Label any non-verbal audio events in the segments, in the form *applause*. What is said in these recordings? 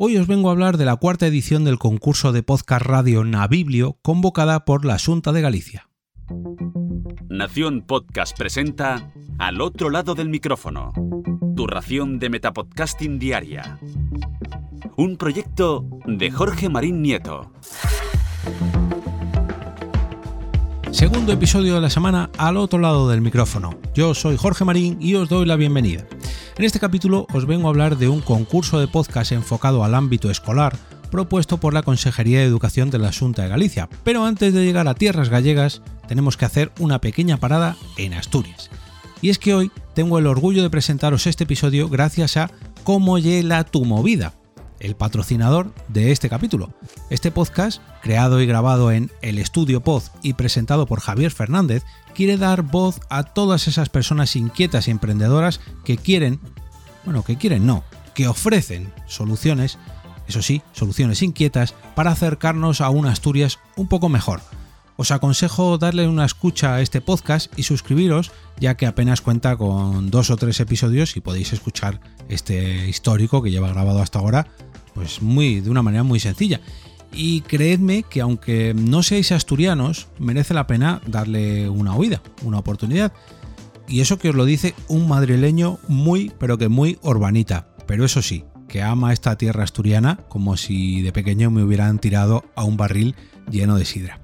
Hoy os vengo a hablar de la cuarta edición del concurso de podcast radio Nabiblio convocada por la Junta de Galicia. Nación Podcast presenta Al otro lado del micrófono, tu ración de Metapodcasting Diaria. Un proyecto de Jorge Marín Nieto. Segundo episodio de la semana al otro lado del micrófono. Yo soy Jorge Marín y os doy la bienvenida. En este capítulo os vengo a hablar de un concurso de podcast enfocado al ámbito escolar propuesto por la Consejería de Educación de la Junta de Galicia. Pero antes de llegar a tierras gallegas, tenemos que hacer una pequeña parada en Asturias. Y es que hoy tengo el orgullo de presentaros este episodio gracias a Cómo Yela tu movida, el patrocinador de este capítulo. Este podcast, creado y grabado en El Estudio Pod y presentado por Javier Fernández, quiere dar voz a todas esas personas inquietas y emprendedoras que quieren, bueno, que quieren no, que ofrecen soluciones, eso sí, soluciones inquietas para acercarnos a una Asturias un poco mejor. Os aconsejo darle una escucha a este podcast y suscribiros, ya que apenas cuenta con dos o tres episodios y podéis escuchar este histórico que lleva grabado hasta ahora pues muy, de una manera muy sencilla. Y creedme que aunque no seáis asturianos, merece la pena darle una oída, una oportunidad. Y eso que os lo dice un madrileño muy, pero que muy urbanita. Pero eso sí, que ama esta tierra asturiana como si de pequeño me hubieran tirado a un barril lleno de sidra.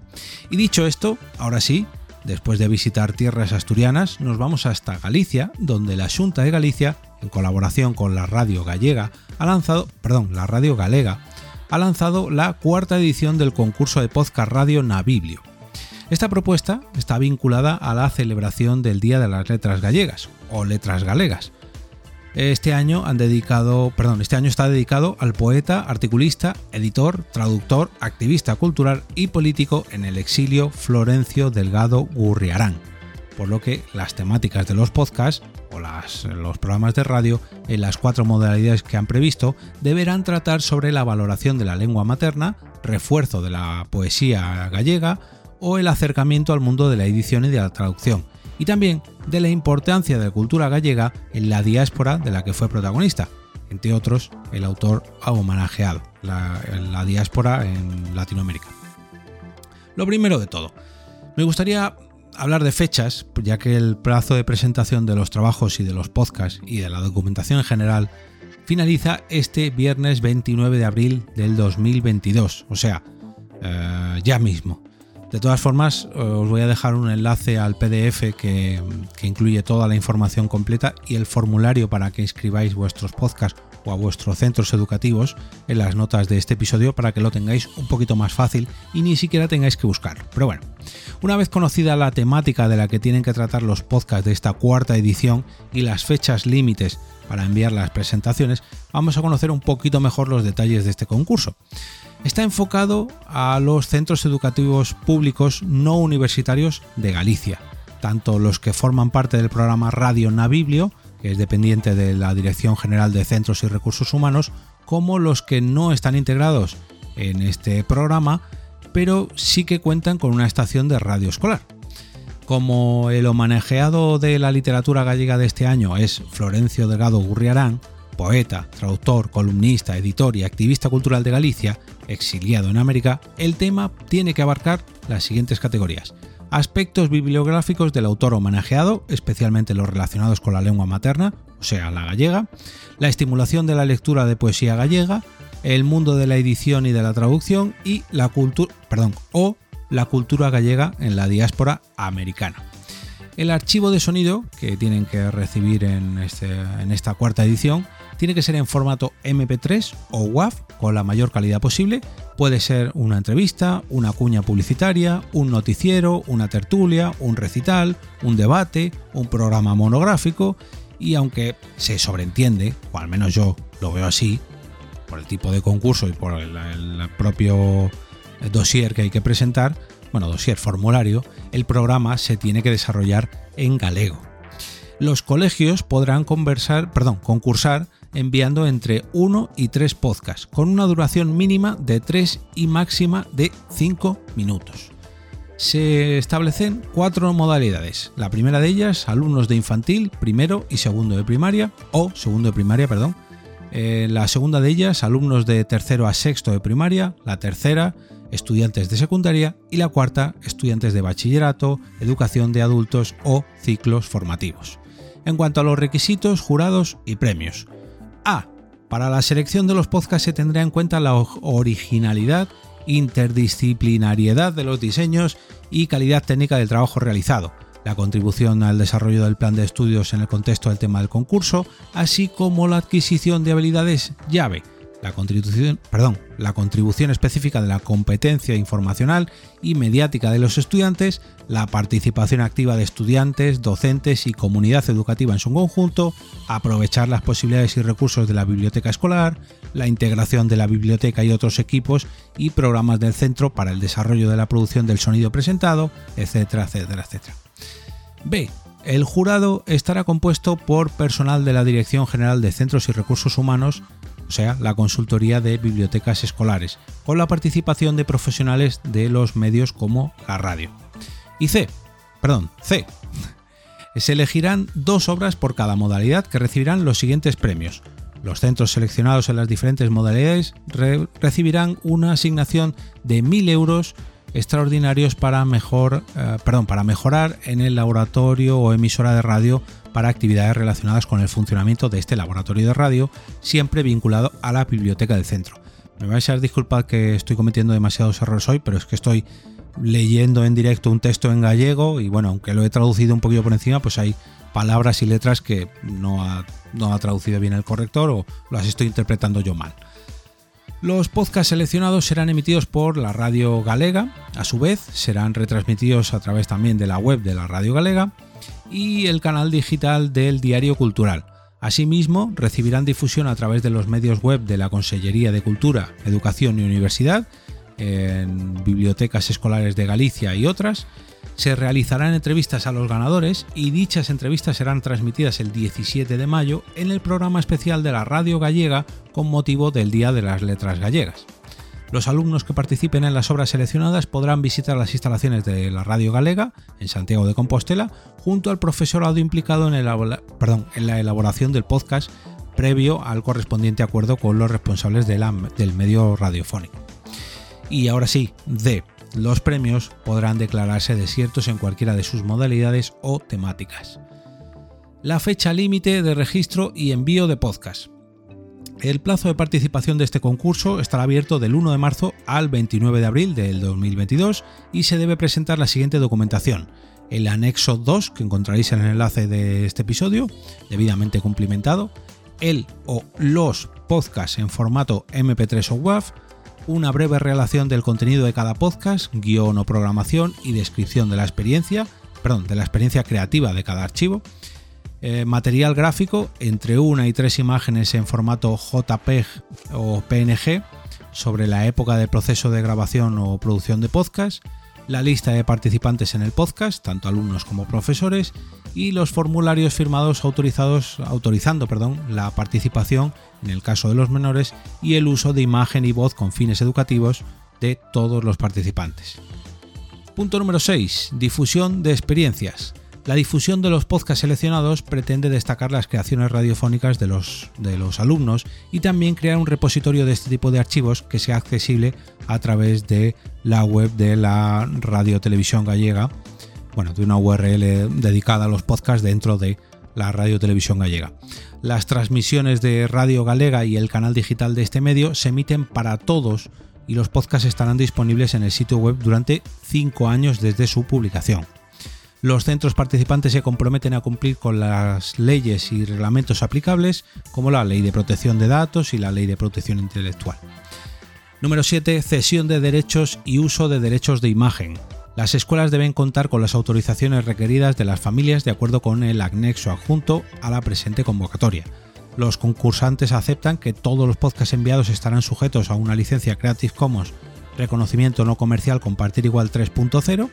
Y dicho esto, ahora sí, después de visitar tierras asturianas, nos vamos hasta Galicia, donde la Junta de Galicia, en colaboración con la radio gallega, ha lanzado, perdón, la radio galega, ha lanzado la cuarta edición del concurso de podcast radio Nabiblio. Esta propuesta está vinculada a la celebración del Día de las Letras Gallegas o Letras Galegas. Este año han dedicado, perdón, este año está dedicado al poeta, articulista, editor, traductor, activista cultural y político en el exilio Florencio Delgado Gurriarán, por lo que las temáticas de los podcasts o los programas de radio en las cuatro modalidades que han previsto deberán tratar sobre la valoración de la lengua materna, refuerzo de la poesía gallega o el acercamiento al mundo de la edición y de la traducción, y también de la importancia de la cultura gallega en la diáspora de la que fue protagonista, entre otros el autor ha homenajeado, la, diáspora en Latinoamérica. Lo primero de todo, me gustaría hablar de fechas, ya que el plazo de presentación de los trabajos y de los podcasts y de la documentación en general finaliza este viernes 29 de abril del 2022, o sea, eh, ya mismo. De todas formas, os voy a dejar un enlace al PDF que, incluye toda la información completa y el formulario para que inscribáis vuestros podcasts o a vuestros centros educativos en las notas de este episodio para que lo tengáis un poquito más fácil y ni siquiera tengáis que buscarlo. Pero bueno, una vez conocida la temática de la que tienen que tratar los podcasts de esta cuarta edición y las fechas límites para enviar las presentaciones, vamos a conocer un poquito mejor los detalles de este concurso está enfocado a los centros educativos públicos no universitarios de Galicia, tanto los que forman parte del programa Radio Naviblio, que es dependiente de la Dirección General de Centros y Recursos Humanos, como los que no están integrados en este programa, pero sí que cuentan con una estación de radio escolar. Como el homenajeado de la literatura gallega de este año es Florencio Delgado Gurriarán, poeta, traductor, columnista, editor y activista cultural de Galicia, exiliado en América, el tema tiene que abarcar las siguientes categorías. Aspectos bibliográficos del autor homenajeado, especialmente los relacionados con la lengua materna, o sea, la gallega, la estimulación de la lectura de poesía gallega, el mundo de la edición y de la traducción y la cultura, perdón, o la cultura gallega en la diáspora americana. El archivo de sonido que tienen que recibir en, este, esta cuarta edición tiene que ser en formato MP3 o WAV con la mayor calidad posible. Puede ser una entrevista, una cuña publicitaria, un noticiero, una tertulia, un recital, un debate, un programa monográfico y aunque se sobreentiende, o al menos yo lo veo así, por el tipo de concurso y por el propio dossier que hay que presentar, bueno, dossier formulario, el programa se tiene que desarrollar en galego. Los colegios podrán conversar, perdón, concursar enviando entre 1 y 3 podcasts, con una duración mínima de 3 y máxima de 5 minutos. Se establecen cuatro modalidades. La primera de ellas, alumnos de infantil, primero y segundo de primaria, o segundo de primaria, perdón, Eh, la segunda de ellas, alumnos de tercero a sexto de primaria, la tercera, estudiantes de secundaria y la cuarta, estudiantes de bachillerato, educación de adultos o ciclos formativos. En cuanto a los requisitos, jurados y premios. A. Para la selección de los podcasts se tendrá en cuenta la originalidad, interdisciplinariedad de los diseños y calidad técnica del trabajo realizado la contribución al desarrollo del plan de estudios en el contexto del tema del concurso, así como la adquisición de habilidades llave, la contribución, perdón, la contribución específica de la competencia informacional y mediática de los estudiantes, la participación activa de estudiantes, docentes y comunidad educativa en su conjunto, aprovechar las posibilidades y recursos de la biblioteca escolar, la integración de la biblioteca y otros equipos y programas del centro para el desarrollo de la producción del sonido presentado, etcétera, etcétera, etcétera. B. El jurado estará compuesto por personal de la Dirección General de Centros y Recursos Humanos, sea, la consultoría de bibliotecas escolares, con la participación de profesionales de los medios como la radio. Y C, perdón, C. *laughs* Se elegirán dos obras por cada modalidad que recibirán los siguientes premios. Los centros seleccionados en las diferentes modalidades recibirán una asignación de 1.000 euros extraordinarios para, mejor, eh, perdón, para mejorar en el laboratorio o emisora de radio para actividades relacionadas con el funcionamiento de este laboratorio de radio, siempre vinculado a la biblioteca del centro. Me vais a disculpar que estoy cometiendo demasiados errores hoy, pero es que estoy leyendo en directo un texto en gallego y bueno, aunque lo he traducido un poquito por encima, pues hay palabras y letras que no no ha traducido bien el corrector o las estoy interpretando yo mal. Los podcasts seleccionados serán emitidos por la Radio Galega, a su vez serán retransmitidos a través también de la web de la Radio Galega y el canal digital del Diario Cultural. Asimismo, recibirán difusión a través de los medios web de la Consellería de Cultura, Educación y Universidad, en bibliotecas escolares de Galicia y otras, se realizarán entrevistas a los ganadores y dichas entrevistas serán transmitidas el 17 de mayo en el programa especial de la Radio Gallega con motivo del Día de las Letras Gallegas. Los alumnos que participen en las obras seleccionadas podrán visitar las instalaciones de la Radio Galega en Santiago de Compostela junto al profesorado implicado en, en la elaboración del podcast previo al correspondiente acuerdo con los responsables del medio radiofónico. Y ahora sí, D los premios podrán declararse desiertos en cualquiera de sus modalidades o temáticas. La fecha límite de registro y envío de podcast. El plazo de participación de este concurso estará abierto del 1 de marzo al 29 de abril del 2022 y se debe presentar la siguiente documentación. El anexo 2, que encontraréis en el enlace de este episodio, debidamente cumplimentado, el o los podcasts en formato MP3 o WAV, una breve relación del contenido de cada podcast, guion o programación y descripción de la experiencia, perdón, de la experiencia creativa de cada archivo, eh, material gráfico entre una y tres imágenes en formato JPEG o PNG sobre la época del proceso de grabación o producción de podcast, la lista de participantes en el podcast, tanto alumnos como profesores, y los formularios firmados autorizados, autorizando perdón, la participación, en el caso de los menores, y el uso de imagen y voz con fines educativos de todos los participantes. Punto número 6. Difusión de experiencias. La difusión de los podcasts seleccionados pretende destacar las creaciones radiofónicas de los, de los alumnos y también crear un repositorio de este tipo de archivos que sea accesible a través de la web de la Radio Televisión Gallega, bueno, de una URL dedicada a los podcasts dentro de la Radio Televisión Gallega. Las transmisiones de Radio Galega y el canal digital de este medio se emiten para todos y los podcasts estarán disponibles en el sitio web durante 5 años desde su publicación. Los centros participantes se comprometen a cumplir con las leyes y reglamentos aplicables, como la Ley de Protección de Datos y la Ley de Protección Intelectual. Número 7. Cesión de derechos y uso de derechos de imagen. Las escuelas deben contar con las autorizaciones requeridas de las familias de acuerdo con el anexo adjunto a la presente convocatoria. Los concursantes aceptan que todos los podcasts enviados estarán sujetos a una licencia Creative Commons reconocimiento no comercial compartir igual 3.0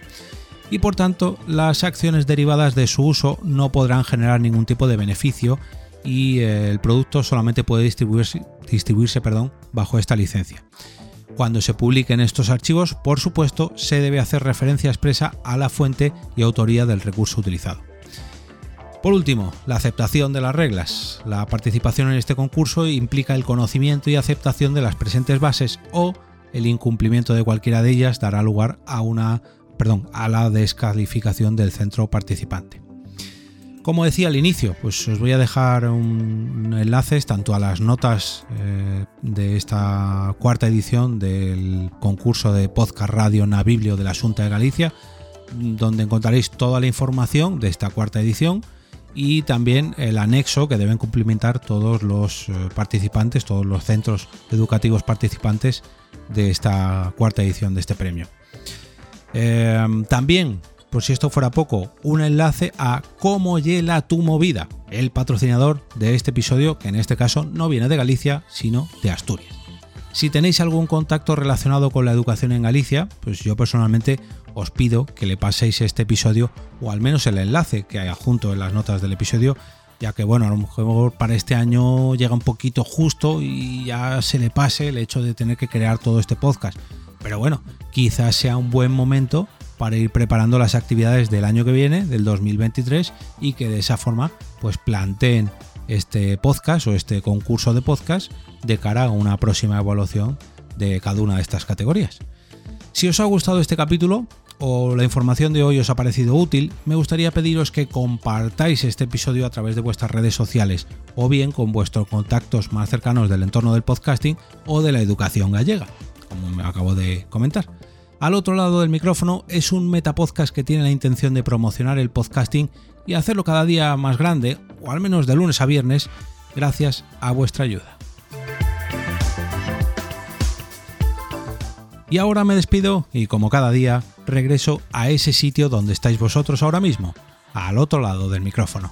y por tanto las acciones derivadas de su uso no podrán generar ningún tipo de beneficio y eh, el producto solamente puede distribuirse, distribuirse perdón, bajo esta licencia. Cuando se publiquen estos archivos, por supuesto, se debe hacer referencia expresa a la fuente y autoría del recurso utilizado. Por último, la aceptación de las reglas. La participación en este concurso implica el conocimiento y aceptación de las presentes bases o el incumplimiento de cualquiera de ellas dará lugar a una, perdón, a la descalificación del centro participante. Como decía al inicio, pues os voy a dejar un enlaces tanto a las notas eh, de esta cuarta edición del concurso de podcast radio Naviblio de la Junta de Galicia, donde encontraréis toda la información de esta cuarta edición y también el anexo que deben cumplimentar todos los eh, participantes, todos los centros educativos participantes de esta cuarta edición de este premio. Eh, también por si esto fuera poco, un enlace a Cómo Yela tu Movida, el patrocinador de este episodio, que en este caso no viene de Galicia, sino de Asturias. Si tenéis algún contacto relacionado con la educación en Galicia, pues yo personalmente os pido que le paséis este episodio o al menos el enlace que hay junto en las notas del episodio, ya que bueno, a lo mejor para este año llega un poquito justo y ya se le pase el hecho de tener que crear todo este podcast. Pero bueno, quizás sea un buen momento para ir preparando las actividades del año que viene, del 2023, y que de esa forma pues planteen este podcast o este concurso de podcast de cara a una próxima evaluación de cada una de estas categorías. Si os ha gustado este capítulo o la información de hoy os ha parecido útil, me gustaría pediros que compartáis este episodio a través de vuestras redes sociales o bien con vuestros contactos más cercanos del entorno del podcasting o de la educación gallega, como me acabo de comentar. Al otro lado del micrófono es un metapodcast que tiene la intención de promocionar el podcasting y hacerlo cada día más grande, o al menos de lunes a viernes, gracias a vuestra ayuda. Y ahora me despido y como cada día regreso a ese sitio donde estáis vosotros ahora mismo, al otro lado del micrófono.